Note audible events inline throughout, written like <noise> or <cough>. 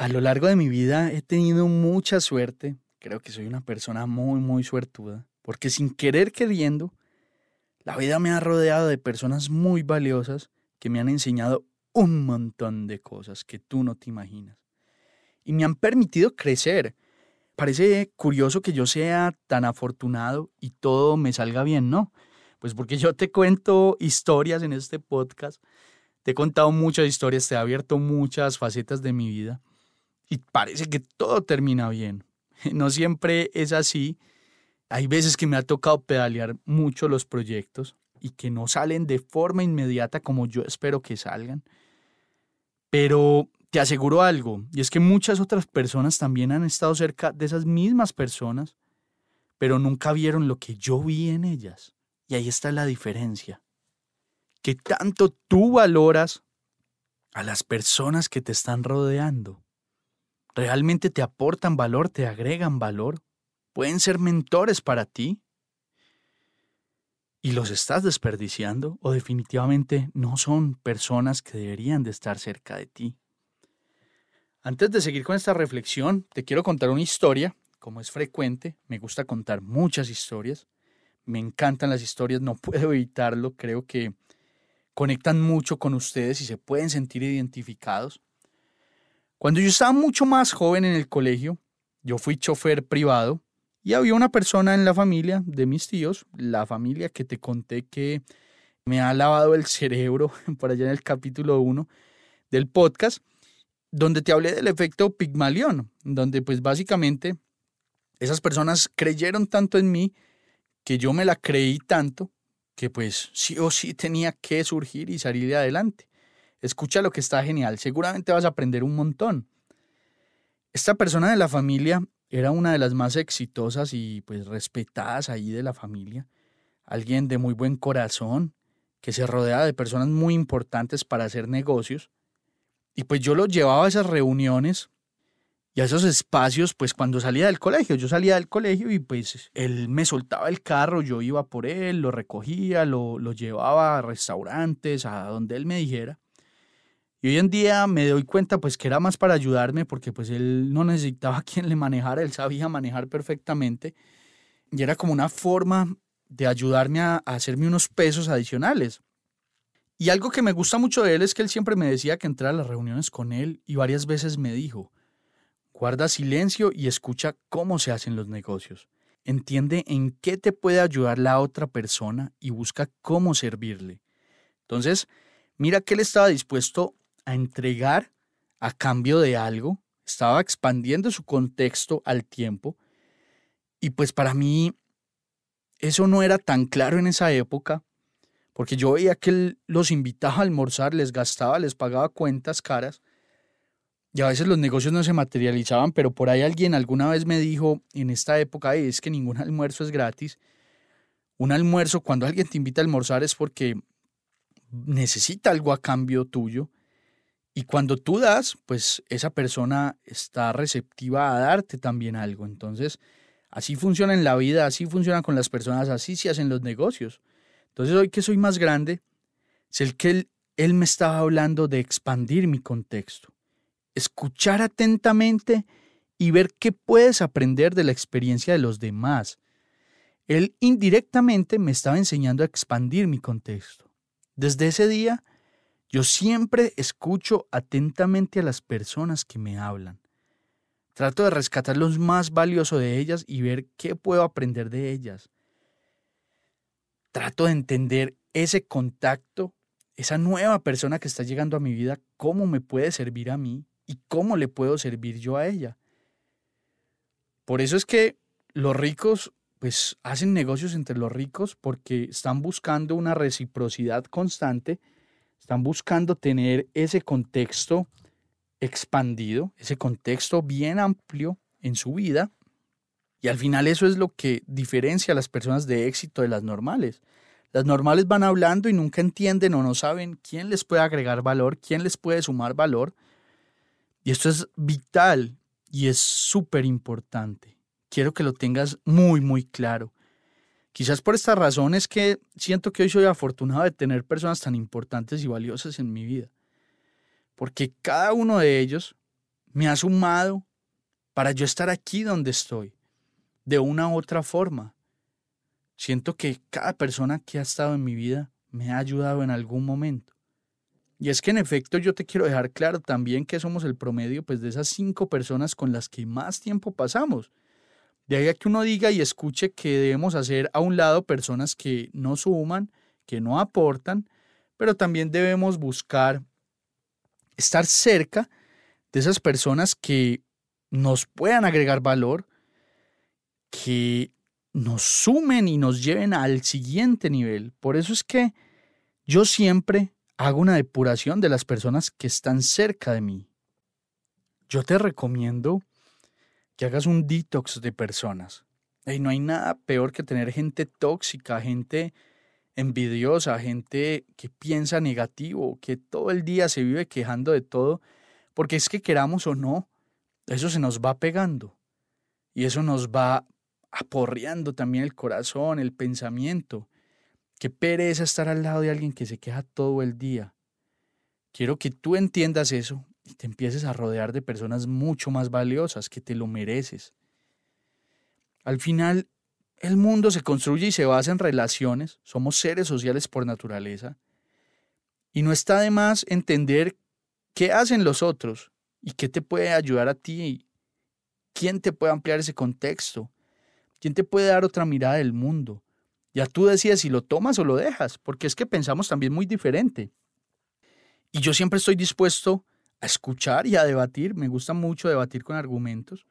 A lo largo de mi vida he tenido mucha suerte. Creo que soy una persona muy, muy suertuda. Porque sin querer queriendo, la vida me ha rodeado de personas muy valiosas que me han enseñado un montón de cosas que tú no te imaginas. Y me han permitido crecer. Parece curioso que yo sea tan afortunado y todo me salga bien, ¿no? Pues porque yo te cuento historias en este podcast. Te he contado muchas historias, te he abierto muchas facetas de mi vida y parece que todo termina bien. <laughs> No siempre es así. Hay veces que me ha tocado pedalear mucho los proyectos y que no salen de forma inmediata como yo espero que salgan. Pero te aseguro algo, y es que muchas otras personas también han estado cerca de esas mismas personas, pero nunca vieron lo que yo vi en ellas. Y ahí está la diferencia. Que tanto tú valoras a las personas que te están rodeando realmente te aportan valor, te agregan valor, pueden ser mentores para ti. ¿Y los estás desperdiciando o definitivamente no son personas que deberían de estar cerca de ti? Antes de seguir con esta reflexión, te quiero contar una historia. Como es frecuente, me gusta contar muchas historias. Me encantan las historias, no <laughs> puedo evitarlo. Creo que conectan mucho con ustedes y se pueden sentir identificados. Cuando yo estaba mucho más joven en el colegio, yo fui chofer privado y había una persona en la familia de mis tíos, la familia que te conté que me ha lavado el cerebro <laughs> por allá en el capítulo 1 del podcast, donde te hablé del efecto Pigmalión, donde pues básicamente esas personas creyeron tanto en mí que yo me la creí tanto que pues sí o sí tenía que surgir y salir adelante. Escucha lo que está genial, seguramente vas a aprender un montón. Esta persona de la familia era una de las más exitosas y pues respetadas ahí de la familia, alguien de muy buen corazón, que se rodea de personas muy importantes para hacer negocios. Y pues yo lo llevaba a esas reuniones y a esos espacios, pues cuando salía del colegio, yo salía del colegio y pues él me soltaba el carro, yo iba por él, lo recogía, lo, lo llevaba a restaurantes, a donde él me dijera. Y hoy en día me doy cuenta pues que era más para ayudarme porque pues él no necesitaba <laughs> quien le manejara, él sabía manejar perfectamente y era como una forma de ayudarme a, hacerme unos pesos adicionales. Y algo que me gusta mucho de él es que él siempre me decía que entrara a las reuniones con él y varias veces me dijo, guarda silencio y escucha cómo se hacen los negocios. Entiende en qué te puede ayudar la otra persona y busca cómo servirle. Entonces, mira que él estaba dispuesto a entregar a cambio de algo, estaba expandiendo su contexto al tiempo y pues para mí eso no era tan claro en esa época, porque yo veía que él los invitaba a almorzar, les gastaba, les pagaba cuentas caras, y a veces los negocios no se materializaban, pero por ahí alguien alguna vez me dijo en esta época, es que ningún almuerzo es gratis. Un almuerzo, cuando alguien te invita a almorzar es porque necesita algo a cambio tuyo. Y cuando tú das, pues esa persona está receptiva a darte también algo. Entonces, así funciona en la vida, así funciona con las personas, así se hacen los negocios. Entonces, hoy que soy más grande, es el que él, me estaba hablando de expandir mi contexto, escuchar atentamente y ver qué puedes aprender de la experiencia de los demás. él indirectamente me estaba enseñando a expandir mi contexto. Desde ese día, yo siempre escucho atentamente a las personas que me hablan. Trato de rescatar lo más valioso de ellas y ver qué puedo aprender de ellas. Trato de entender ese contacto, esa nueva persona que está llegando a mi vida, cómo me puede servir a mí y cómo le puedo servir yo a ella. Por eso es que los ricos pues hacen negocios entre los ricos porque están buscando una reciprocidad constante, están buscando tener ese contexto expandido, ese contexto bien amplio en su vida. Y al final eso es lo que diferencia a las personas de éxito de las normales. Las normales van hablando y nunca entienden o no saben quién les puede agregar valor, quién les puede sumar valor. Y esto es vital y es súper importante quiero que lo tengas muy, muy claro. Quizás por esta razón es que siento que hoy soy afortunado de tener personas tan importantes y valiosas en mi vida. Porque cada uno de ellos me ha sumado para yo estar aquí donde estoy, de una u otra forma. Siento que cada persona que ha estado en mi vida me ha ayudado en algún momento. Y es que en efecto yo te quiero dejar claro también que somos el promedio pues, de esas cinco personas con las que más tiempo pasamos. De ahí a que uno diga y escuche que debemos hacer a un lado personas que no suman, que no aportan, pero también debemos buscar estar cerca de esas personas que nos puedan agregar valor, que nos sumen y nos lleven al siguiente nivel. Por eso es que yo siempre hago una depuración de las personas que están cerca de mí. Yo te recomiendo que hagas un detox de personas. Y no hay nada peor que tener gente tóxica, gente envidiosa, gente que piensa negativo, que todo el día se vive quejando de todo, porque es que queramos o no, eso se nos va pegando y eso nos va aporreando también el corazón, el pensamiento. Qué pereza estar al lado de alguien que se queja todo el día. Quiero que tú entiendas eso y te empieces a rodear de personas mucho más valiosas, que te lo mereces. Al final, el mundo se construye y se basa en relaciones, somos seres sociales por naturaleza, y no está de más entender qué hacen los otros y qué te puede ayudar a ti, quién te puede ampliar ese contexto, quién te puede dar otra mirada del mundo. Ya tú decides si lo tomas o lo dejas, porque es que pensamos también muy diferente. Y yo siempre estoy dispuesto a escuchar y a debatir. Me gusta mucho debatir con argumentos.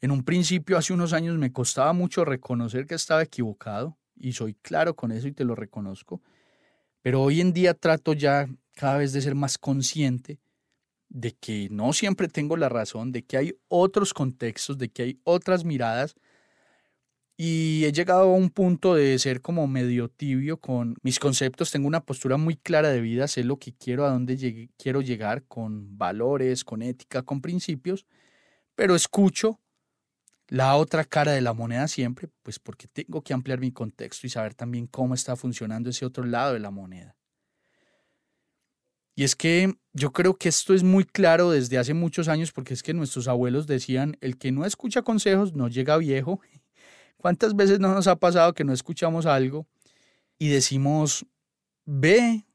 En un principio, hace unos años, me costaba mucho reconocer que estaba equivocado y soy claro con eso y te lo reconozco. Pero hoy en día trato ya cada vez de ser más consciente de que no siempre tengo la razón, de que hay otros contextos, de que hay otras miradas y he llegado a un punto de ser como medio tibio con mis conceptos. Tengo una postura muy clara de vida, sé lo que quiero, a dónde quiero llegar con valores, con ética, con principios, pero escucho la otra cara de la moneda siempre, pues porque tengo que ampliar mi contexto y saber también cómo está funcionando ese otro lado de la moneda. Y es que yo creo que esto es muy claro desde hace muchos años porque es que nuestros abuelos decían, el que no escucha consejos no llega viejo ¿Cuántas veces no nos ha pasado que no escuchamos algo y decimos, ve,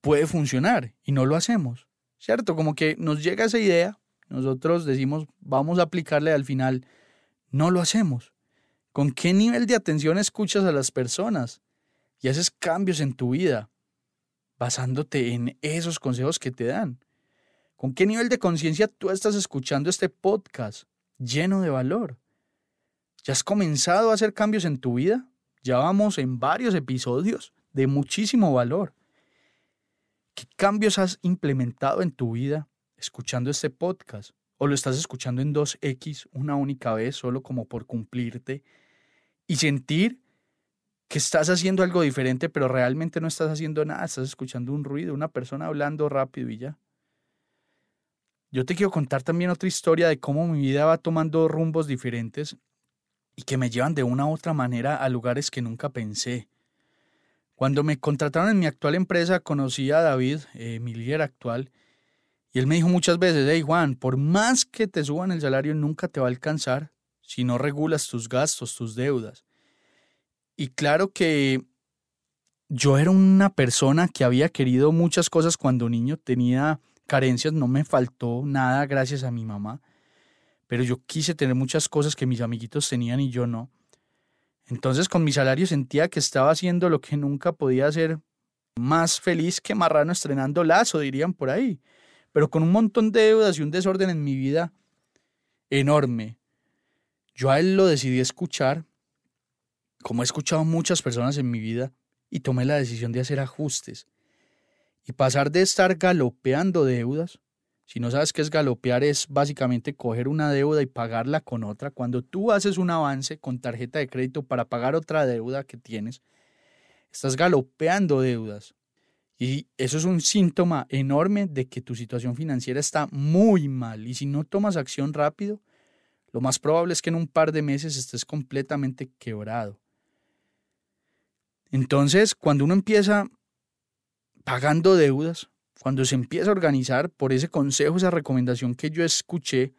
puede funcionar y no lo hacemos? ¿Cierto? Como que nos llega esa idea, nosotros decimos, vamos a aplicarle al final, no lo hacemos. ¿Con qué nivel de atención escuchas a las personas y haces cambios en tu vida basándote en esos consejos que te dan? ¿Con qué nivel de conciencia tú estás escuchando este podcast lleno de valor? ¿Ya has comenzado a hacer cambios en tu vida? Ya vamos en varios episodios de muchísimo valor. ¿Qué cambios has implementado en tu vida escuchando este podcast? ¿O lo estás escuchando en 2X una única vez solo como por cumplirte y sentir que estás haciendo algo diferente pero realmente no estás haciendo nada? Estás escuchando un ruido, una persona hablando rápido y ya. Yo te quiero contar también otra historia de cómo mi vida va tomando rumbos diferentes y que me llevan de una u otra manera a lugares que nunca pensé. Cuando me contrataron en mi actual empresa, conocí a David, eh, mi líder actual, y él me dijo muchas veces, hey Juan, por más que te suban el salario, nunca te va a alcanzar si no regulas tus gastos, tus deudas. Y claro que yo era una persona que había querido muchas cosas cuando niño, tenía carencias, no me faltó nada gracias a mi mamá, pero yo quise tener muchas cosas que mis amiguitos tenían y yo no. Entonces con mi salario sentía que estaba haciendo lo que nunca podía hacer más feliz que marrano estrenando lazo, dirían por ahí, pero con un montón de deudas y un desorden en mi vida enorme. Yo a él lo decidí escuchar, como he escuchado muchas personas en mi vida, y tomé la decisión de hacer ajustes y pasar de estar galopeando deudas. Si no sabes qué es galopear, es básicamente coger una deuda y pagarla con otra. Cuando tú haces un avance con tarjeta de crédito para pagar otra deuda que tienes, estás galopeando deudas. Y eso es un síntoma enorme de que tu situación financiera está muy mal. Y si no tomas acción rápido, lo más probable es que en un par de meses estés completamente quebrado. Entonces, cuando uno empieza pagando deudas, cuando se empieza a organizar por ese consejo, esa recomendación que yo escuché,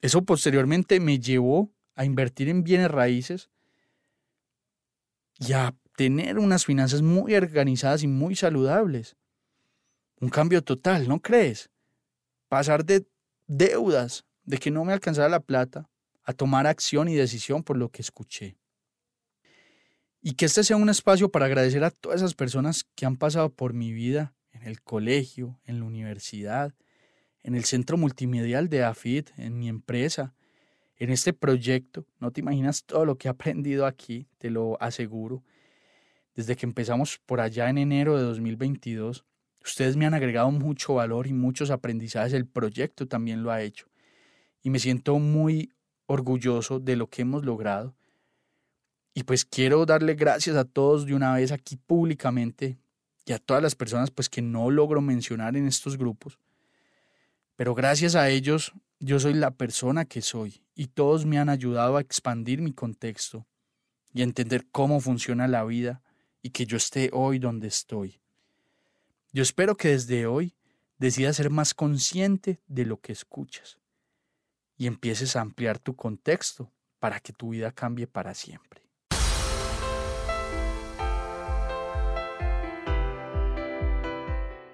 eso posteriormente me llevó a invertir en bienes raíces y a tener unas finanzas muy organizadas y muy saludables. Un cambio total, ¿no crees? Pasar de deudas, de que no me alcanzara la plata, a tomar acción y decisión por lo que escuché. Y que este sea un espacio para agradecer a todas esas personas que han pasado por mi vida en el colegio, en la universidad, en el centro multimedial de AFIT, en mi empresa, en este proyecto. No te imaginas todo lo que he aprendido aquí, te lo aseguro. Desde que empezamos por allá en enero de 2022, ustedes me han agregado mucho valor y muchos aprendizajes. El proyecto también lo ha hecho. Y me siento muy orgulloso de lo que hemos logrado y pues quiero darle gracias a todos de una vez aquí públicamente y a todas las personas pues que no logro mencionar en estos grupos. Pero gracias a ellos yo soy la persona que soy y todos me han ayudado a expandir mi contexto y a entender cómo funciona la vida y que yo esté hoy donde estoy. Yo espero que desde hoy decidas ser más consciente de lo que escuchas y empieces a ampliar tu contexto para que tu vida cambie para siempre.